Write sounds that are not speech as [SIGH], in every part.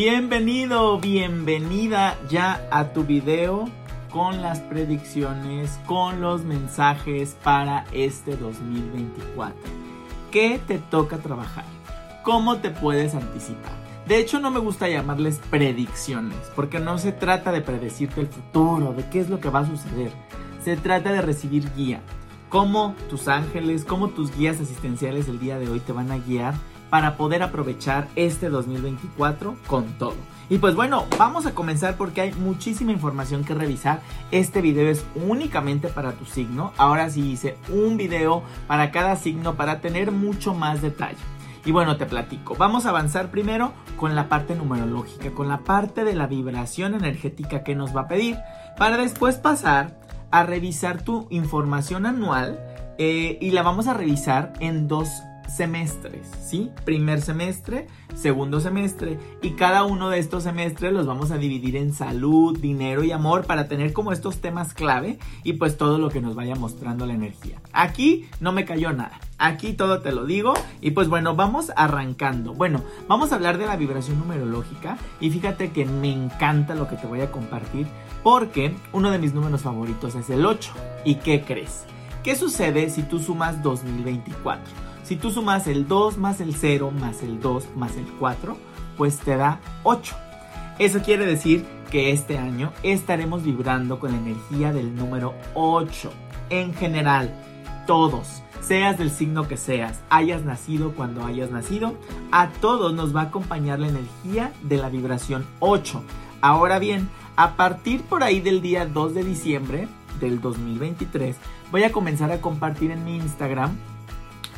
Bienvenido, bienvenida ya a tu video con las predicciones, con los mensajes para este 2024. ¿Qué te toca trabajar? ¿Cómo te puedes anticipar? De hecho, no me gusta llamarles predicciones, porque no se trata de predecirte el futuro, de qué es lo que va a suceder. Se trata de recibir guía. Cómo tus ángeles, cómo tus guías asistenciales el día de hoy te van a guiar para poder aprovechar este 2024 con todo. Y pues bueno, vamos a comenzar porque hay muchísima información que revisar. Este video es únicamente para tu signo. Ahora sí hice un video para cada signo para tener mucho más detalle. Y bueno, te platico. Vamos a avanzar primero con la parte numerológica, con la parte de la vibración energética que nos va a pedir, para después pasar a revisar tu información anual eh, y la vamos a revisar en dos semestres, ¿sí? Primer semestre, segundo semestre y cada uno de estos semestres los vamos a dividir en salud, dinero y amor para tener como estos temas clave y pues todo lo que nos vaya mostrando la energía. Aquí no me cayó nada. Aquí todo te lo digo y pues bueno, vamos arrancando. Bueno, vamos a hablar de la vibración numerológica y fíjate que me encanta lo que te voy a compartir porque uno de mis números favoritos es el 8. ¿Y qué crees? ¿Qué sucede si tú sumas 2024? Si tú sumas el 2 más el 0 más el 2 más el 4, pues te da 8. Eso quiere decir que este año estaremos vibrando con la energía del número 8. En general, todos, seas del signo que seas, hayas nacido cuando hayas nacido, a todos nos va a acompañar la energía de la vibración 8. Ahora bien, a partir por ahí del día 2 de diciembre del 2023, voy a comenzar a compartir en mi Instagram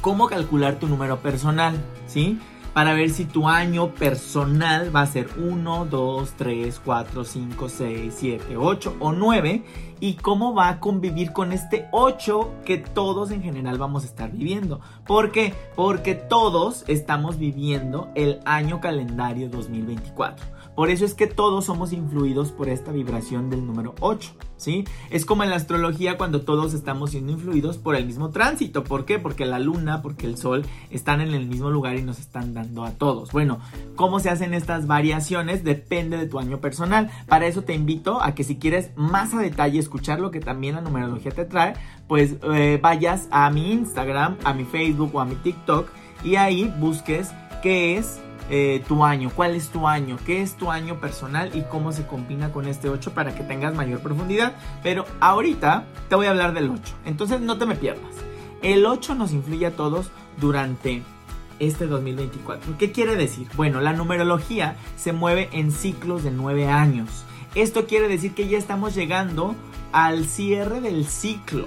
cómo calcular tu número personal, ¿sí? Para ver si tu año personal va a ser 1, 2, 3, 4, 5, 6, 7, 8 o 9 y cómo va a convivir con este 8 que todos en general vamos a estar viviendo. ¿Por qué? Porque todos estamos viviendo el año calendario 2024. Por eso es que todos somos influidos por esta vibración del número 8, ¿sí? Es como en la astrología cuando todos estamos siendo influidos por el mismo tránsito. ¿Por qué? Porque la luna, porque el sol están en el mismo lugar y nos están dando a todos. Bueno, ¿cómo se hacen estas variaciones? Depende de tu año personal. Para eso te invito a que si quieres más a detalle escuchar lo que también la numerología te trae, pues eh, vayas a mi Instagram, a mi Facebook o a mi TikTok y ahí busques qué es eh, tu año, cuál es tu año, qué es tu año personal y cómo se combina con este 8 para que tengas mayor profundidad. Pero ahorita te voy a hablar del 8, entonces no te me pierdas. El 8 nos influye a todos durante este 2024. ¿Qué quiere decir? Bueno, la numerología se mueve en ciclos de 9 años. Esto quiere decir que ya estamos llegando al cierre del ciclo.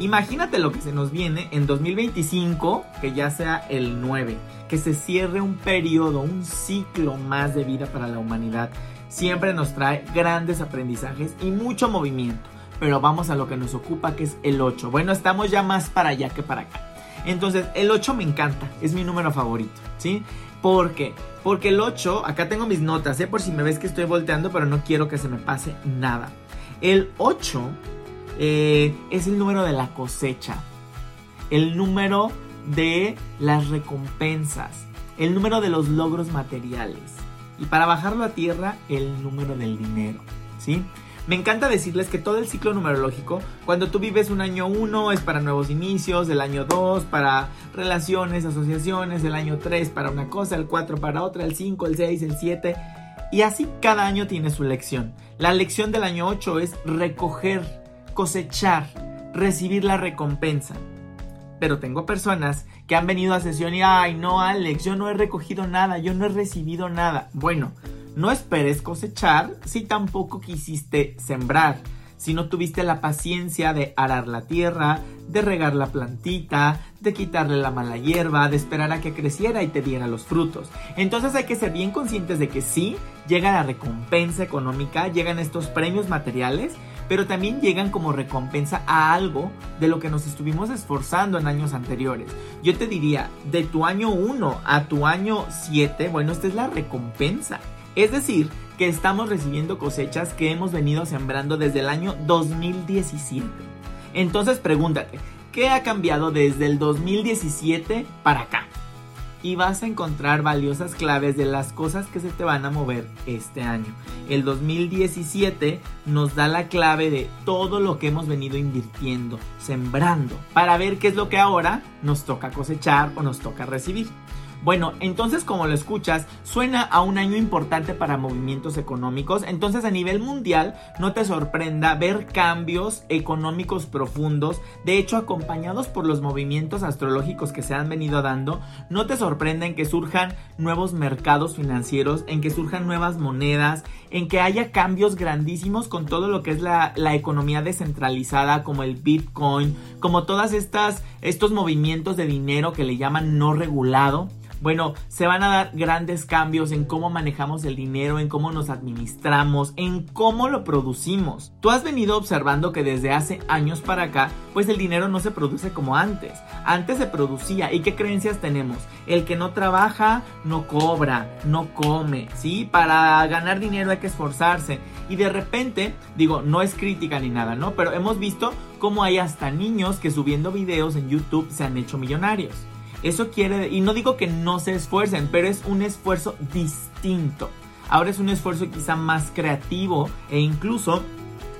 Imagínate lo que se nos viene en 2025, que ya sea el 9 que se cierre un periodo, un ciclo más de vida para la humanidad. Siempre nos trae grandes aprendizajes y mucho movimiento. Pero vamos a lo que nos ocupa, que es el 8. Bueno, estamos ya más para allá que para acá. Entonces, el 8 me encanta, es mi número favorito, ¿sí? ¿Por qué? Porque el 8, acá tengo mis notas, ¿eh? Por si me ves que estoy volteando, pero no quiero que se me pase nada. El 8 eh, es el número de la cosecha. El número de las recompensas, el número de los logros materiales y para bajarlo a tierra el número del dinero, ¿sí? Me encanta decirles que todo el ciclo numerológico, cuando tú vives un año 1 es para nuevos inicios, el año 2 para relaciones, asociaciones, el año 3 para una cosa, el 4 para otra, el 5, el 6, el 7 y así cada año tiene su lección. La lección del año 8 es recoger, cosechar, recibir la recompensa pero tengo personas que han venido a sesión y, ay, no, Alex, yo no he recogido nada, yo no he recibido nada. Bueno, no esperes cosechar si tampoco quisiste sembrar, si no tuviste la paciencia de arar la tierra, de regar la plantita, de quitarle la mala hierba, de esperar a que creciera y te diera los frutos. Entonces hay que ser bien conscientes de que sí, llega la recompensa económica, llegan estos premios materiales, pero también llegan como recompensa a algo de lo que nos estuvimos esforzando en años anteriores. Yo te diría, de tu año 1 a tu año 7, bueno, esta es la recompensa. Es decir, que estamos recibiendo cosechas que hemos venido sembrando desde el año 2017. Entonces pregúntate, ¿qué ha cambiado desde el 2017 para acá? Y vas a encontrar valiosas claves de las cosas que se te van a mover este año. El 2017 nos da la clave de todo lo que hemos venido invirtiendo, sembrando, para ver qué es lo que ahora nos toca cosechar o nos toca recibir. Bueno, entonces como lo escuchas, suena a un año importante para movimientos económicos. Entonces a nivel mundial, no te sorprenda ver cambios económicos profundos. De hecho, acompañados por los movimientos astrológicos que se han venido dando, no te sorprenda en que surjan nuevos mercados financieros, en que surjan nuevas monedas, en que haya cambios grandísimos con todo lo que es la, la economía descentralizada, como el Bitcoin, como todas estas estos movimientos de dinero que le llaman no regulado. Bueno, se van a dar grandes cambios en cómo manejamos el dinero, en cómo nos administramos, en cómo lo producimos. Tú has venido observando que desde hace años para acá, pues el dinero no se produce como antes. Antes se producía. ¿Y qué creencias tenemos? El que no trabaja, no cobra, no come, ¿sí? Para ganar dinero hay que esforzarse. Y de repente, digo, no es crítica ni nada, ¿no? Pero hemos visto cómo hay hasta niños que subiendo videos en YouTube se han hecho millonarios. Eso quiere, y no digo que no se esfuercen, pero es un esfuerzo distinto. Ahora es un esfuerzo quizá más creativo e incluso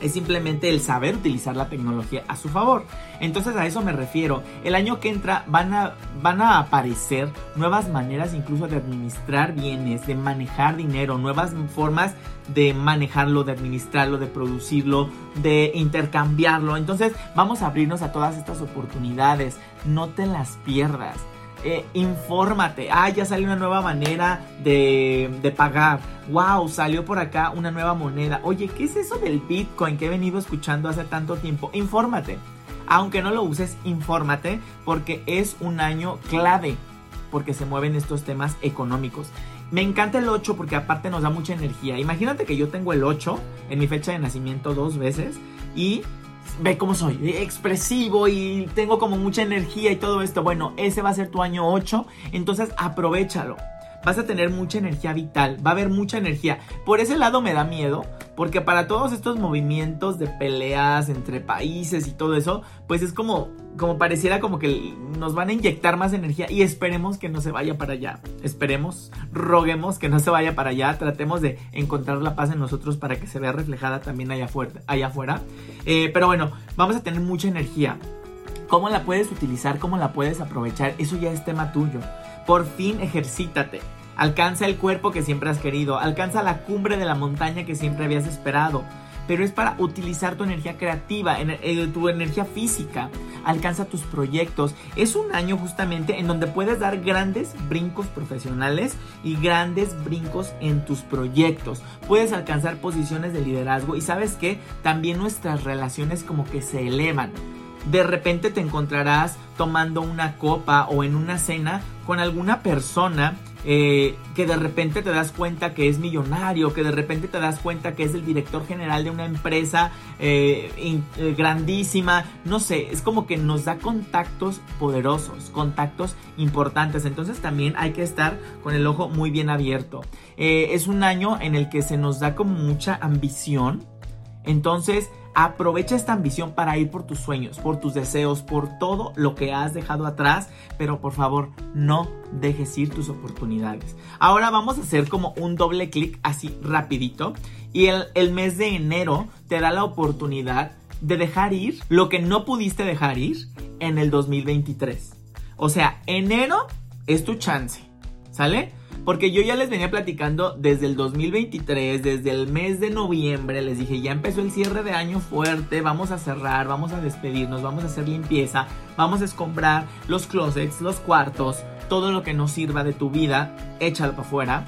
es simplemente el saber utilizar la tecnología a su favor. Entonces a eso me refiero. El año que entra van a, van a aparecer nuevas maneras incluso de administrar bienes, de manejar dinero, nuevas formas de manejarlo, de administrarlo, de producirlo, de intercambiarlo. Entonces vamos a abrirnos a todas estas oportunidades. No te las pierdas eh, infórmate. Ah, ya salió una nueva manera de, de, pagar. Wow, salió por acá una nueva moneda. Oye, ¿qué es eso del Bitcoin que he venido escuchando hace tanto tiempo? Infórmate. Aunque no lo uses, infórmate porque es un año clave porque se mueven estos temas económicos. Me encanta el 8 porque aparte nos da mucha energía. Imagínate que yo tengo el 8 en mi fecha de nacimiento dos veces y ve cómo soy, expresivo y tengo como mucha energía y todo esto. Bueno, ese va a ser tu año 8, entonces aprovechalo. Vas a tener mucha energía vital, va a haber mucha energía. Por ese lado me da miedo, porque para todos estos movimientos de peleas entre países y todo eso, pues es como como pareciera como que nos van a inyectar más energía y esperemos que no se vaya para allá. Esperemos, roguemos que no se vaya para allá. Tratemos de encontrar la paz en nosotros para que se vea reflejada también allá afuera. Allá afuera. Eh, pero bueno, vamos a tener mucha energía. ¿Cómo la puedes utilizar? ¿Cómo la puedes aprovechar? Eso ya es tema tuyo. Por fin ejercítate. Alcanza el cuerpo que siempre has querido. Alcanza la cumbre de la montaña que siempre habías esperado pero es para utilizar tu energía creativa, eh, tu energía física. Alcanza tus proyectos. Es un año justamente en donde puedes dar grandes brincos profesionales y grandes brincos en tus proyectos. Puedes alcanzar posiciones de liderazgo y sabes que también nuestras relaciones como que se elevan. De repente te encontrarás tomando una copa o en una cena con alguna persona eh, que de repente te das cuenta que es millonario, que de repente te das cuenta que es el director general de una empresa eh, eh, grandísima, no sé, es como que nos da contactos poderosos, contactos importantes, entonces también hay que estar con el ojo muy bien abierto. es un año en el que se nos da como mucha ambición, entonces Aprovecha esta ambición para ir por tus sueños, por tus deseos, por todo lo que has dejado atrás, pero por favor no dejes ir tus oportunidades. Ahora vamos a hacer como un doble clic así rapidito y el, el mes de enero te da la oportunidad de dejar ir lo que no pudiste dejar ir en el 2023. O sea, enero es tu chance, ¿sale? Porque yo ya les venía platicando desde el 2023, desde el mes de noviembre, les dije, ya empezó el cierre de año fuerte, vamos a cerrar, vamos a despedirnos, vamos a hacer limpieza, vamos a escombrar los closets, los cuartos, todo lo que no sirva de tu vida, échalo para afuera.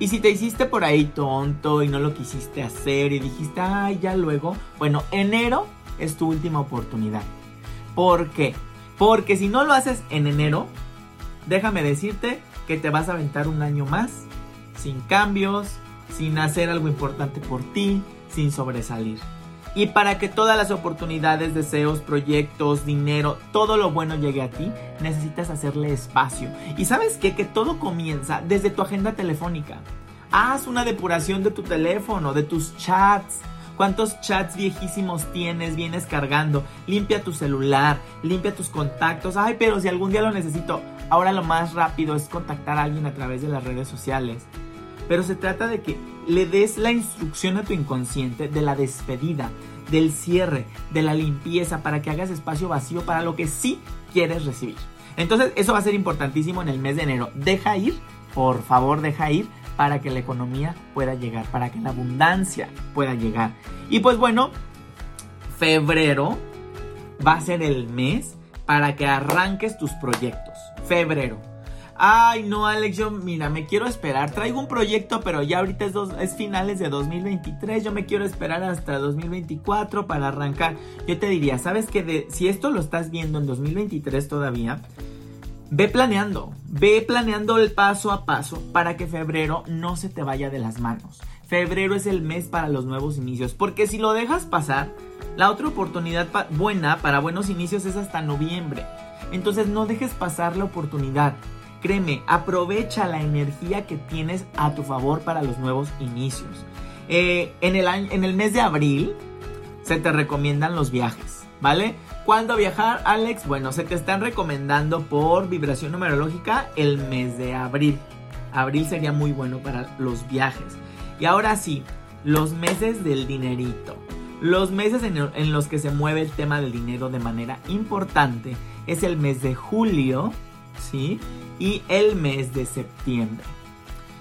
Y si te hiciste por ahí tonto y no lo quisiste hacer y dijiste, ay, ya luego, bueno, enero es tu última oportunidad. ¿Por qué? Porque si no lo haces en enero, déjame decirte que te vas a aventar un año más sin cambios, sin hacer algo importante por ti, sin sobresalir. Y para que todas las oportunidades, deseos, proyectos, dinero, todo lo bueno llegue a ti, necesitas hacerle espacio. Y sabes qué? Que todo comienza desde tu agenda telefónica. Haz una depuración de tu teléfono, de tus chats, ¿Cuántos chats viejísimos tienes, vienes cargando? Limpia tu celular, limpia tus contactos. Ay, pero si algún día lo necesito, Ahora lo más rápido es contactar a alguien a través de las redes sociales. Pero se trata de que le des la instrucción a tu inconsciente de la despedida, del cierre, de la limpieza, para que hagas espacio vacío para lo que sí quieres recibir. Entonces, eso va a ser importantísimo en el mes de enero. Deja ir, por favor, deja ir para que la economía pueda llegar, para que la abundancia pueda llegar. Y pues bueno, febrero va a ser el mes para que arranques tus proyectos. Febrero. Ay, no, Alex, yo, mira, me quiero esperar. Traigo un proyecto, pero ya ahorita es, es finales de 2023. Yo me quiero esperar hasta 2024 para arrancar. Yo te diría, ¿sabes qué? si esto lo estás viendo en 2023 todavía, ve planeando. Ve planeando el paso a paso para que febrero no se te vaya de las manos. Febrero es el mes para los nuevos inicios. Porque si lo dejas pasar, la otra oportunidad buena para buenos inicios es hasta noviembre. Entonces no dejes pasar la oportunidad. Créeme, aprovecha la energía que tienes a tu favor para los nuevos inicios. Eh, en, el en el mes de abril se te recomiendan los viajes, ¿vale? ¿Cuándo viajar, Alex? Bueno, se te están recomendando por vibración numerológica el mes de abril. Abril sería muy bueno para los viajes. Y ahora sí, los meses del dinerito. Los meses en, los que se mueve el tema del dinero de manera importante es el mes de julio, ¿sí? y el mes de septiembre.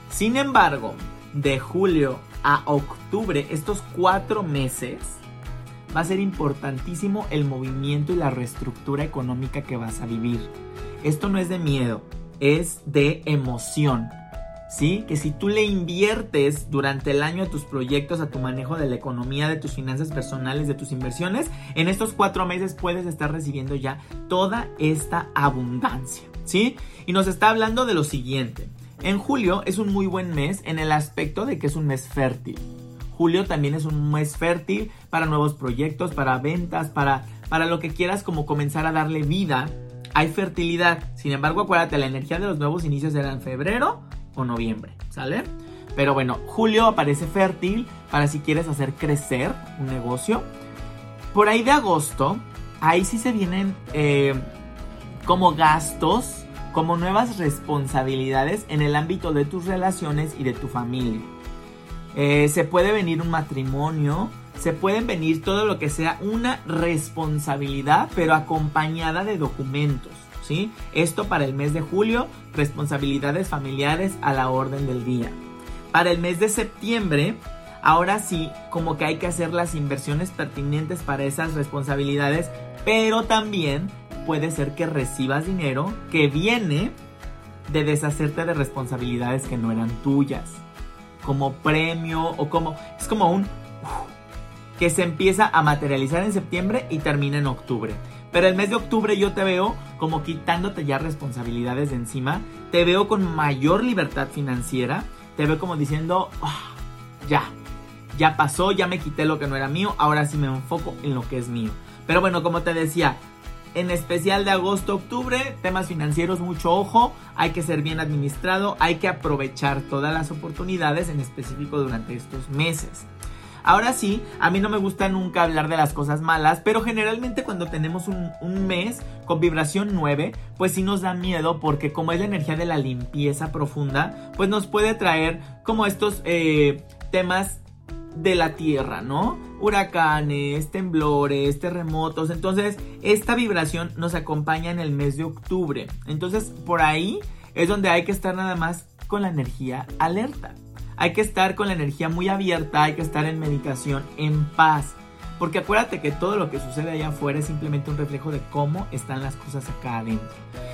Sin embargo, de julio a octubre, estos cuatro meses, va a ser importantísimo el movimiento y la reestructura económica que vas a vivir. Esto no es de miedo, es de emoción. ¿Sí? Que si tú le inviertes durante el año a tus proyectos, a tu manejo de la economía, de tus finanzas personales, de tus inversiones, en estos cuatro meses puedes estar recibiendo ya toda esta abundancia. ¿sí? Y nos está hablando de lo siguiente. En julio es un muy buen mes en el aspecto de que es un mes fértil. Julio también es un mes fértil para nuevos proyectos, para ventas, para, para lo que quieras como comenzar a darle vida. Hay fertilidad. Sin embargo, acuérdate, la energía de los nuevos inicios será en febrero o noviembre, ¿sale? Pero bueno, julio aparece fértil para si quieres hacer crecer un negocio. Por ahí de agosto, ahí sí se vienen eh, como gastos, como nuevas responsabilidades en el ámbito de tus relaciones y de tu familia. Eh, se puede venir un matrimonio, se pueden venir todo lo que sea una responsabilidad, pero acompañada de documentos. Esto para el mes de julio, responsabilidades familiares a la orden del día. Para el mes de septiembre, ahora sí, como que hay que hacer las inversiones pertinentes para esas responsabilidades, pero también puede ser que recibas dinero que viene de deshacerte de responsabilidades que no eran tuyas. Como premio o como... Es como un... que se empieza a materializar en septiembre y termina en octubre. Pero el mes de octubre yo te veo como quitándote ya responsabilidades de encima. Te veo con mayor libertad financiera. Te veo como diciendo, ah, ya, ya pasó, ya me quité lo que no era mío. Ahora sí me enfoco en lo que es mío. Pero bueno, como te decía, en especial de agosto-octubre, temas financieros, mucho ojo, hay que ser bien administrado, hay que aprovechar todas las oportunidades, en específico durante estos meses. Ahora sí, a mí no me gusta nunca hablar de las cosas malas, pero generalmente cuando tenemos un, mes con vibración 9, pues sí nos da miedo porque como es la energía de la limpieza profunda, pues nos puede traer como estos eh, temas de la Tierra, ¿no? Huracanes, temblores, terremotos. Entonces, esta vibración nos acompaña en el mes de octubre. Entonces, por ahí es donde hay que estar nada más con la energía alerta. Hay que estar con la energía muy abierta, hay que estar en meditación, en paz. Porque acuérdate que todo lo que sucede allá afuera es simplemente un reflejo de cómo están las cosas acá adentro.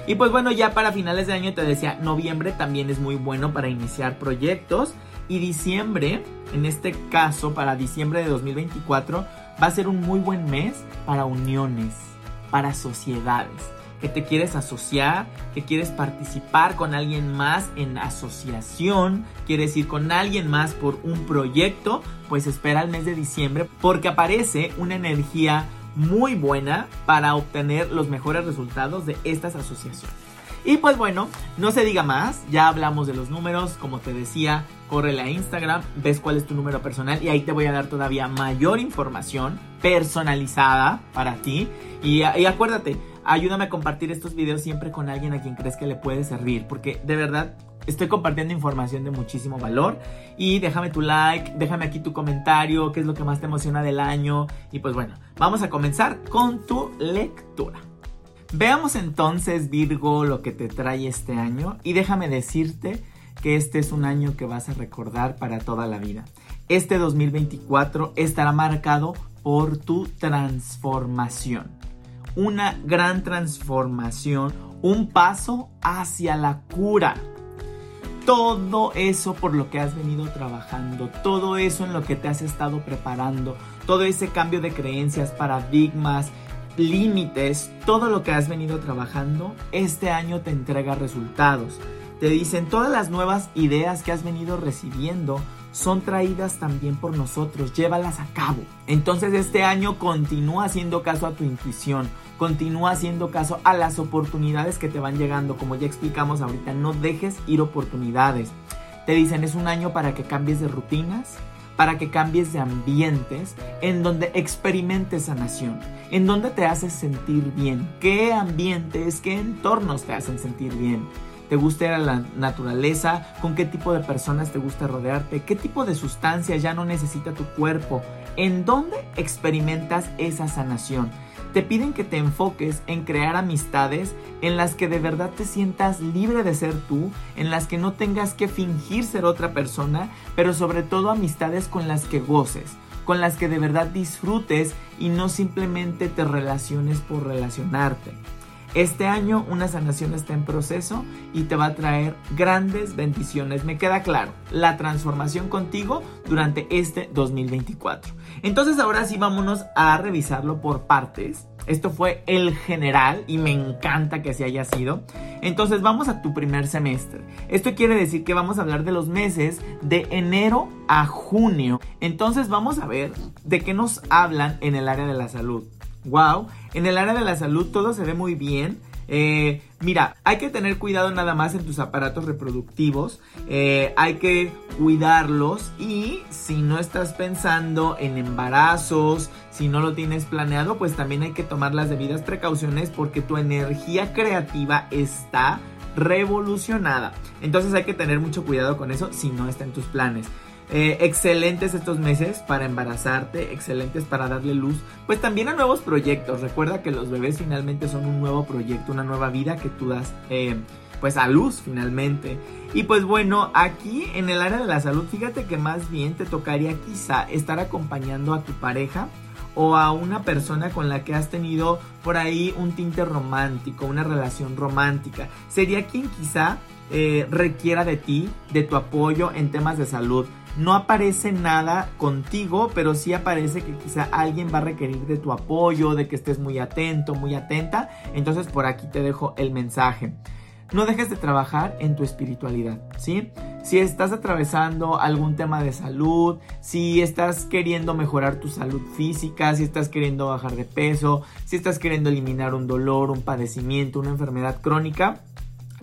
Y pues bueno, ya para finales de año te decía, noviembre también es muy bueno para iniciar proyectos. Y diciembre, en este caso, para diciembre de 2024, va a ser un muy buen mes para uniones, para sociedades. Que te quieres asociar, que quieres participar con alguien más en asociación, quieres ir con alguien más por un proyecto, pues espera el mes de diciembre porque aparece una energía muy buena para obtener los mejores resultados de estas asociaciones. Y pues bueno, no se diga más, ya hablamos de los números, como te decía, corre a Instagram, ves cuál es tu número personal y ahí te voy a dar todavía mayor información personalizada para ti. Y, y acuérdate, ayúdame a compartir estos videos siempre con alguien a quien crees que le puede servir, porque de verdad estoy compartiendo información de muchísimo valor y déjame tu like, déjame aquí tu comentario, qué es lo que más te emociona del año y pues bueno, vamos a comenzar con tu lectura. Veamos entonces Virgo lo que te trae este año y déjame decirte que este es un año que vas a recordar para toda la vida. Este 2024 estará marcado por tu transformación. Una gran transformación, un paso hacia la cura todo eso por lo que has venido trabajando, todo eso en lo que te has estado preparando, todo ese cambio de creencias, paradigmas, límites, todo lo que has venido trabajando, este año te entrega resultados. Te dicen todas las nuevas ideas que has venido recibiendo son traídas también por nosotros, llévalas a cabo. Entonces este año continúa haciendo caso a tu intuición, continúa haciendo caso a las oportunidades que te van llegando, como ya explicamos ahorita, no dejes ir oportunidades. Te dicen es un año para que cambies de rutinas, para que cambies de ambientes en donde experimentes sanación, en donde te haces sentir bien, qué ambientes, qué entornos te hacen sentir bien te gusta la naturaleza, con qué tipo de personas te gusta rodearte, qué tipo de sustancias ya no necesita tu cuerpo, en dónde experimentas esa sanación. Te piden que te enfoques en crear amistades en las que de verdad te sientas libre de ser tú, en las que no tengas que fingir ser otra persona, pero sobre todo amistades con las que goces, con las que de verdad disfrutes y no simplemente te relaciones por relacionarte. Este año una sanación está en proceso y te va a traer grandes bendiciones. Me queda claro, la transformación contigo durante este 2024. Entonces ahora sí vámonos a revisarlo por partes. Esto fue el general y me encanta que así haya sido. Entonces vamos a tu primer semestre. Esto quiere decir que vamos a hablar de los meses de enero a junio. Entonces vamos a ver de qué nos hablan en el área de la salud wow. En el área de la salud todo se ve muy bien. Eh, mira, hay que tener cuidado nada más en tus aparatos reproductivos, eh, hay que cuidarlos y si no estás pensando en embarazos, si no lo tienes planeado, pues también hay que tomar las debidas precauciones porque tu energía creativa está revolucionada. Entonces hay que tener mucho cuidado con eso si no está en tus planes. Eh, excelentes estos meses para embarazarte, excelentes para darle luz, pues también a nuevos proyectos. Recuerda que los bebés finalmente son un nuevo proyecto, una nueva vida que tú das eh, pues a luz finalmente. Y pues bueno, aquí en el área de la salud, fíjate que más bien te tocaría quizá estar acompañando a tu pareja o a una persona con la que has tenido por ahí un tinte romántico, una relación romántica. Sería quien quizá eh, requiera de ti, de tu apoyo en temas de salud. No aparece nada contigo, pero sí aparece que quizá alguien va a requerir de tu apoyo, de que estés muy atento, muy atenta. Entonces por aquí te dejo el mensaje. No dejes de trabajar en tu espiritualidad, ¿sí? Si estás atravesando algún tema de salud, si estás queriendo mejorar tu salud física, si estás queriendo bajar de peso, si estás queriendo eliminar un dolor, un padecimiento, una enfermedad crónica,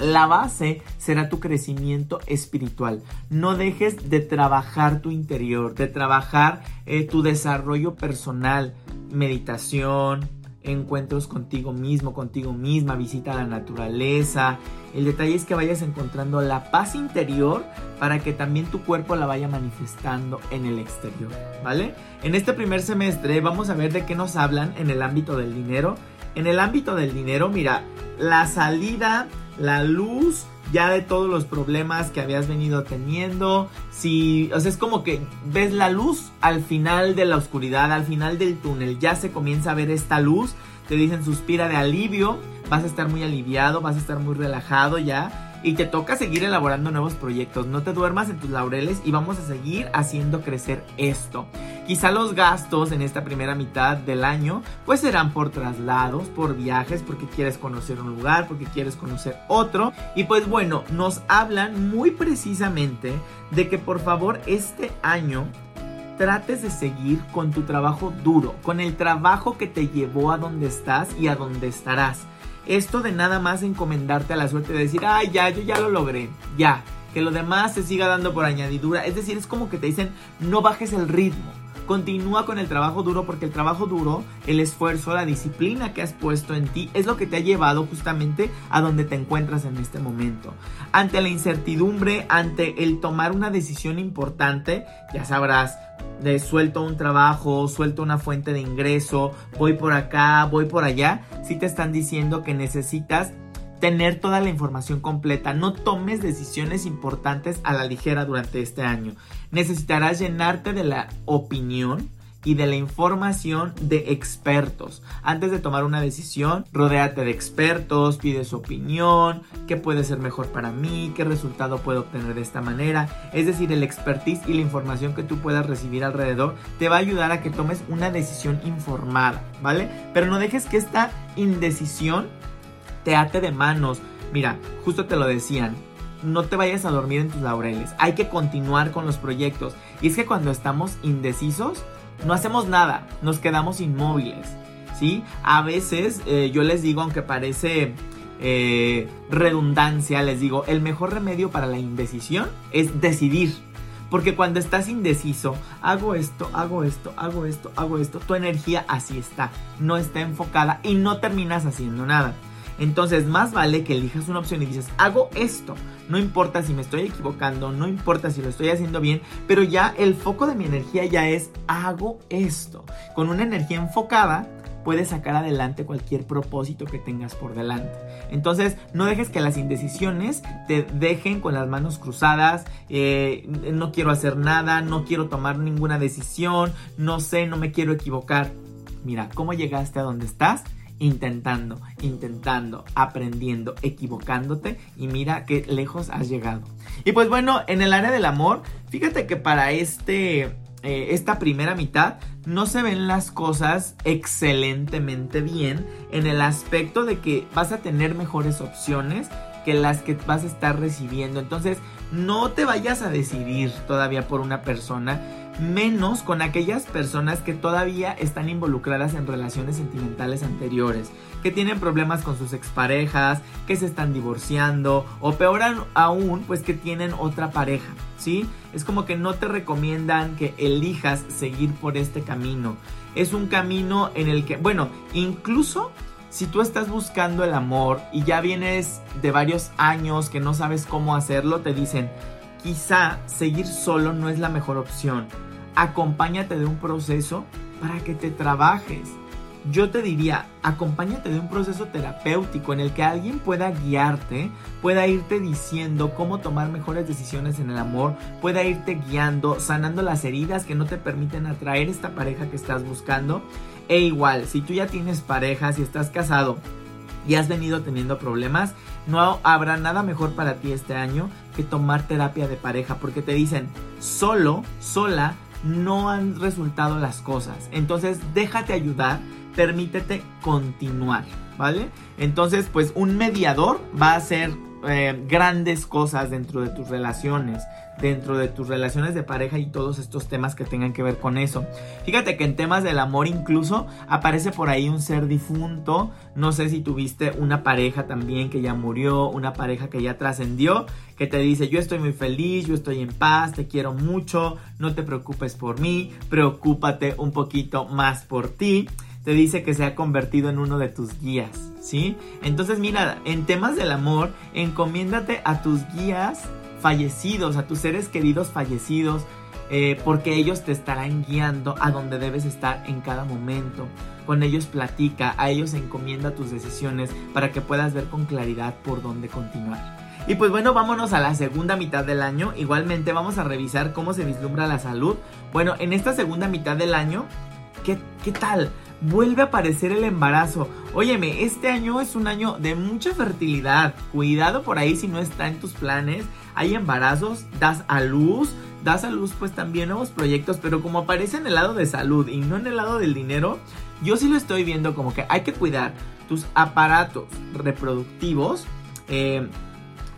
la base será tu crecimiento espiritual. No dejes de trabajar tu interior, de trabajar eh, tu desarrollo personal, meditación, encuentros contigo mismo, contigo misma, visita a la naturaleza. El detalle es que vayas encontrando la paz interior para que también tu cuerpo la vaya manifestando en el exterior, ¿vale? En este primer semestre vamos a ver de qué nos hablan en el ámbito del dinero. En el ámbito del dinero, mira, la salida la luz ya de todos los problemas que habías venido teniendo. Si, o sea, es como que ves la luz al final de la oscuridad, al final del túnel, ya se comienza a ver esta luz. Te dicen suspira de alivio, vas a estar muy aliviado, vas a estar muy relajado ya y te toca seguir elaborando nuevos proyectos. No te duermas en tus laureles y vamos a seguir haciendo crecer esto. Quizá los gastos en esta primera mitad del año pues serán por traslados, por viajes, porque quieres conocer un lugar, porque quieres conocer otro. Y pues bueno, nos hablan muy precisamente de que por favor este año trates de seguir con tu trabajo duro, con el trabajo que te llevó a donde estás y a donde estarás. Esto de nada más encomendarte a la suerte de decir, ay, ya, yo ya lo logré, ya, que lo demás se siga dando por añadidura. Es decir, es como que te dicen, no bajes el ritmo Continúa con el trabajo duro porque el trabajo duro, el esfuerzo, la disciplina que has puesto en ti es lo que te ha llevado justamente a donde te encuentras en este momento. Ante la incertidumbre, ante el tomar una decisión importante, ya sabrás, de suelto un trabajo, suelto una fuente de ingreso, voy por acá, voy por allá, si te están diciendo que necesitas tener toda la información completa. No tomes decisiones importantes a la ligera durante este año. Necesitarás llenarte de la opinión y de la información de expertos. Antes de tomar una decisión, rodéate de expertos, pide su opinión, qué puede ser mejor para mí, qué resultado puedo obtener de esta manera. Es decir, el expertise y la información que tú puedas recibir alrededor te va a ayudar a que tomes una decisión informada, ¿vale? Pero no dejes que esta indecisión te ate de manos. Mira, justo te lo decían, no te vayas a dormir en tus laureles. Hay que continuar con los proyectos. Y es que cuando estamos indecisos, no hacemos nada, nos quedamos inmóviles. ¿Sí? A veces eh, yo les digo, aunque parece eh, redundancia, les digo, el mejor remedio para la indecisión es decidir. Porque cuando estás indeciso, hago esto, hago esto, hago esto, hago esto, tu energía así está, no está enfocada y no terminas haciendo nada. Entonces, más vale que elijas una opción y dices, hago esto. No importa si me estoy equivocando, no importa si lo estoy haciendo bien, pero ya el foco de mi energía ya es, hago esto. Con una energía enfocada, puedes sacar adelante cualquier propósito que tengas por delante. Entonces, no dejes que las indecisiones te dejen con las manos cruzadas, eh, no quiero hacer nada, no quiero tomar ninguna decisión, no sé, no me quiero equivocar. Mira, ¿cómo llegaste a donde estás? Intentando, intentando, aprendiendo, equivocándote y mira qué lejos has llegado. Y pues bueno, en el área del amor, fíjate que para este eh, esta primera mitad no se ven las cosas excelentemente bien en el aspecto de que vas a tener mejores opciones que las que vas a estar recibiendo. Entonces, no te vayas a decidir todavía por una persona menos con aquellas personas que todavía están involucradas en relaciones sentimentales anteriores, que tienen problemas con sus exparejas, que se están divorciando o peor aún, pues que tienen otra pareja, ¿sí? Es como que no te recomiendan que elijas seguir por este camino. Es un camino en el que, bueno, incluso si tú estás buscando el amor y ya vienes de varios años que no sabes cómo hacerlo, te dicen, quizá seguir solo no es la mejor opción acompáñate de un proceso para que te trabajes. Yo te diría, acompáñate de un proceso terapéutico en el que alguien pueda guiarte, pueda irte diciendo cómo tomar mejores decisiones en el amor, pueda irte guiando, sanando las heridas que no te permiten atraer esta pareja que estás buscando. E igual, si tú ya tienes pareja, si estás casado y has venido teniendo problemas, no habrá nada mejor para ti este año que tomar terapia de pareja, porque te dicen, solo, sola, no han resultado las cosas. Entonces déjate ayudar, permítete continuar, ¿vale? Entonces pues un mediador va a hacer eh, grandes cosas dentro de tus relaciones dentro de tus relaciones de pareja y todos estos temas que tengan que ver con eso. Fíjate que en temas del amor incluso aparece por ahí un ser difunto. No sé si tuviste una pareja también que ya murió, una pareja que ya trascendió, que te dice yo estoy muy feliz, yo estoy en paz, te quiero mucho, no te preocupes por mí, preocúpate un poquito más por ti. Te dice que se ha convertido en uno de tus guías, ¿sí? Entonces mira, en temas del amor, encomiéndate a tus guías fallecidos, a tus seres queridos fallecidos, eh, porque ellos te estarán guiando a donde debes estar en cada momento. Con ellos platica, a ellos encomienda tus decisiones para que puedas ver con claridad por dónde continuar. Y pues bueno, vámonos a la segunda mitad del año. Igualmente vamos a revisar cómo se vislumbra la salud. Bueno, en esta segunda mitad del año, ¿qué, qué tal? Vuelve a aparecer el embarazo. Óyeme, este año es un año de mucha fertilidad. Cuidado por ahí si no está en tus planes. Hay embarazos, das a luz, das a luz pues también nuevos proyectos, pero como aparece en el lado de salud y no en el lado del dinero, yo sí lo estoy viendo como que hay que cuidar tus aparatos reproductivos eh,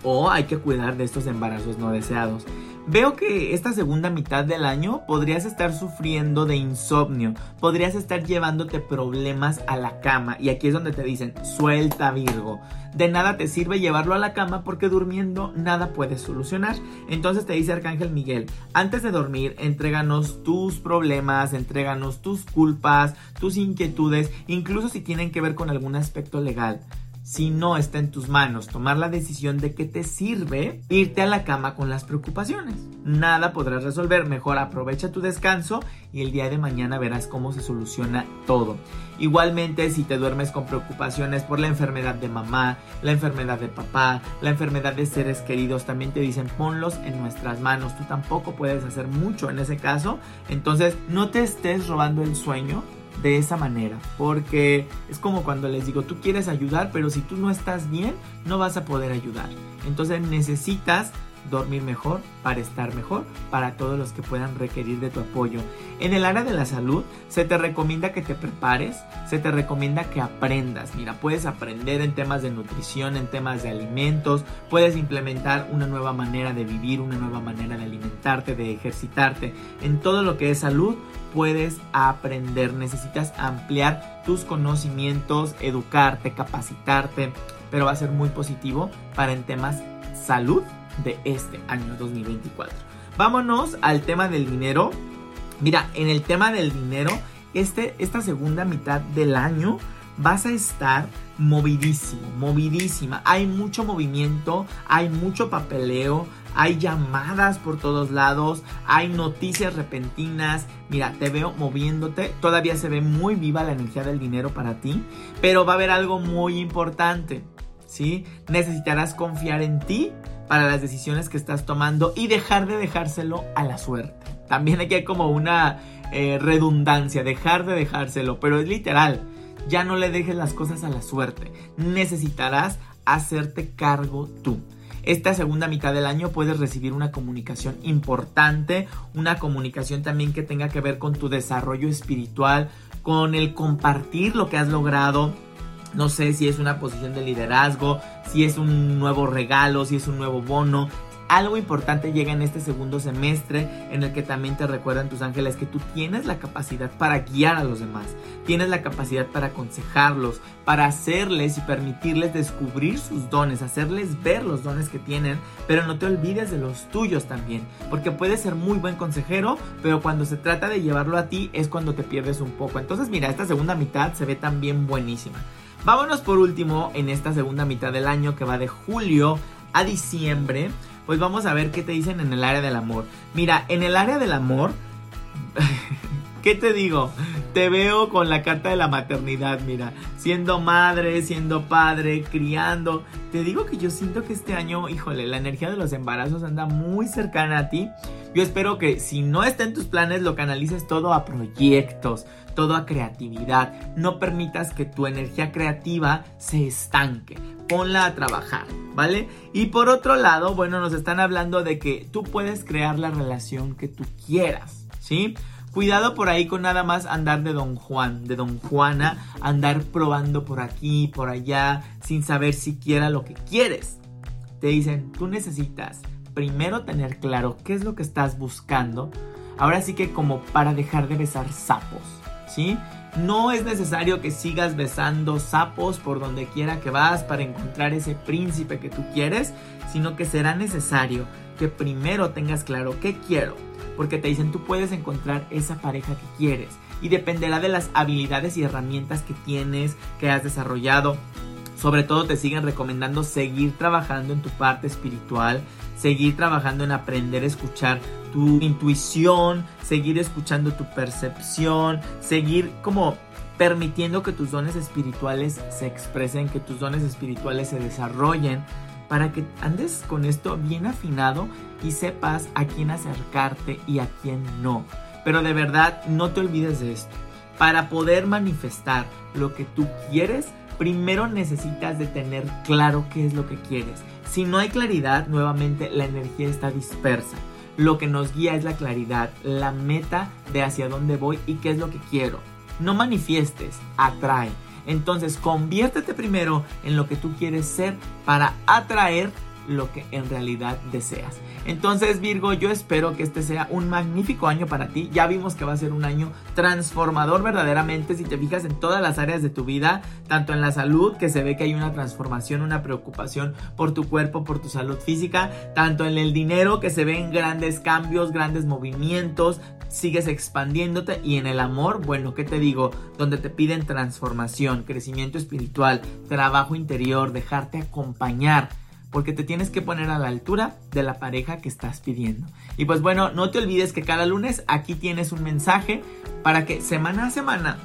o hay que cuidar de estos embarazos no deseados. Veo que esta segunda mitad del año podrías estar sufriendo de insomnio, podrías estar llevándote problemas a la cama y aquí es donde te dicen, suelta Virgo. De nada te sirve llevarlo a la cama porque durmiendo nada puedes solucionar. Entonces te dice Arcángel Miguel, antes de dormir, entréganos tus problemas, entréganos tus culpas, tus inquietudes, incluso si tienen que ver con algún aspecto legal si no está en tus manos tomar la decisión de que te sirve irte a la cama con las preocupaciones. Nada podrás resolver, mejor aprovecha tu descanso y el día de mañana verás cómo se soluciona todo. Igualmente, si te duermes con preocupaciones por la enfermedad de mamá, la enfermedad de papá, la enfermedad de seres queridos, también te dicen ponlos en nuestras manos. Tú tampoco puedes hacer mucho en ese caso. Entonces, no te estés robando el sueño de esa manera, porque es como cuando les digo, tú quieres ayudar, pero si tú no estás bien, no vas a poder ayudar. Entonces necesitas dormir mejor, para estar mejor, para todos los que puedan requerir de tu apoyo. En el área de la salud, se te recomienda que te prepares, se te recomienda que aprendas. Mira, puedes aprender en temas de nutrición, en temas de alimentos, puedes implementar una nueva manera de vivir, una nueva manera de alimentarte, de ejercitarte. En todo lo que es salud, puedes aprender, necesitas ampliar tus conocimientos, educarte, capacitarte, pero va a ser muy positivo para en temas salud de este año 2024. Vámonos al tema del dinero. Mira, en el tema del dinero, este, esta segunda mitad del año vas a estar movidísimo, movidísima. Hay mucho movimiento, hay mucho papeleo, hay llamadas por todos lados, hay noticias repentinas. Mira, te veo moviéndote, todavía se ve muy viva la energía del dinero para ti, pero va a haber algo muy importante, ¿sí? Necesitarás confiar en ti para las decisiones que estás tomando y dejar de dejárselo a la suerte. También aquí hay como una eh, redundancia, dejar de dejárselo, pero es literal. Ya no le dejes las cosas a la suerte. Necesitarás hacerte cargo tú. Esta segunda mitad del año puedes recibir una comunicación importante, una comunicación también que tenga que ver con tu desarrollo espiritual, con el compartir lo que has logrado, no sé si es una posición de liderazgo, si es un nuevo regalo, si es un nuevo bono, algo importante llega en este segundo semestre en el que también te recuerdan tus ángeles que tú tienes la capacidad para guiar a los demás, tienes la capacidad para aconsejarlos, para hacerles y permitirles descubrir sus dones, hacerles ver los dones que tienen, pero no te olvides de los tuyos también, porque puedes ser muy buen consejero, pero cuando se trata de llevarlo a ti es cuando te pierdes un poco. Entonces mira, esta segunda mitad se ve también buenísima. Vámonos por último en esta segunda mitad del año que va de julio a diciembre pues vamos a ver qué te dicen en el área del amor. Mira, en el área del amor, [LAUGHS] ¿qué te digo? Te veo con la carta de la maternidad, mira, siendo madre, siendo padre, criando. Te digo que yo siento que este año, híjole, la energía de los embarazos anda muy cercana a ti. Yo espero que si no está en tus planes, lo canalices todo a proyectos, todo a creatividad. No permitas que tu energía creativa se estanque. Ponla a trabajar, ¿vale? Y por otro lado, bueno, nos están hablando de que tú puedes crear la relación que tú quieras, ¿sí? Cuidado por ahí con nada más andar de Don Juan, de Don Juana, andar probando por aquí, por allá, sin saber siquiera lo que quieres. Te dicen, tú necesitas primero tener claro qué es lo que estás buscando. Ahora sí que como para dejar de besar sapos. ¿sí? No es necesario que sigas besando sapos por donde quiera que vas para encontrar ese príncipe que tú quieres, sino que será necesario que primero tengas claro qué quiero, porque te dicen tú puedes encontrar esa pareja que quieres y dependerá de las habilidades y herramientas que tienes, que has desarrollado. Sobre todo te siguen recomendando seguir trabajando en tu parte espiritual, seguir trabajando en aprender a escuchar tu intuición, seguir escuchando tu percepción, seguir como permitiendo que tus dones espirituales se expresen, que tus dones espirituales se desarrollen, para que andes con esto bien afinado y sepas a quién acercarte y a quién no. Pero de verdad no te olvides de esto. Para poder manifestar lo que tú quieres, primero necesitas de tener claro qué es lo que quieres. Si no hay claridad, nuevamente la energía está dispersa. Lo que nos guía es la claridad, la meta de hacia dónde voy y qué es lo que quiero. No manifiestes, atrae. Entonces conviértete primero en lo que tú quieres ser para atraer lo que en realidad deseas. Entonces Virgo, yo espero que este sea un magnífico año para ti. Ya vimos que va a ser un año transformador verdaderamente si te fijas en todas las áreas de tu vida, tanto en la salud, que se ve que hay una transformación, una preocupación por tu cuerpo, por tu salud física, tanto en el dinero, que se ven grandes cambios, grandes movimientos, sigues expandiéndote y en el amor, bueno, ¿qué te digo? Donde te piden transformación, crecimiento espiritual, trabajo interior, dejarte acompañar porque te tienes que poner a la altura de la pareja que estás pidiendo. Y pues bueno, no te olvides que cada lunes aquí tienes un mensaje para que semana a semana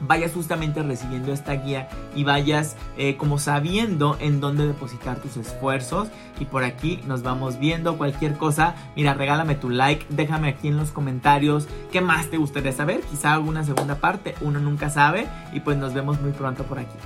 vayas justamente recibiendo esta guía y vayas eh, como sabiendo en dónde depositar tus esfuerzos. Y por aquí nos vamos viendo cualquier cosa. Mira, regálame tu like, déjame aquí en los comentarios qué más te gustaría saber. Quizá alguna segunda parte, uno nunca sabe. Y pues nos vemos muy pronto por aquí.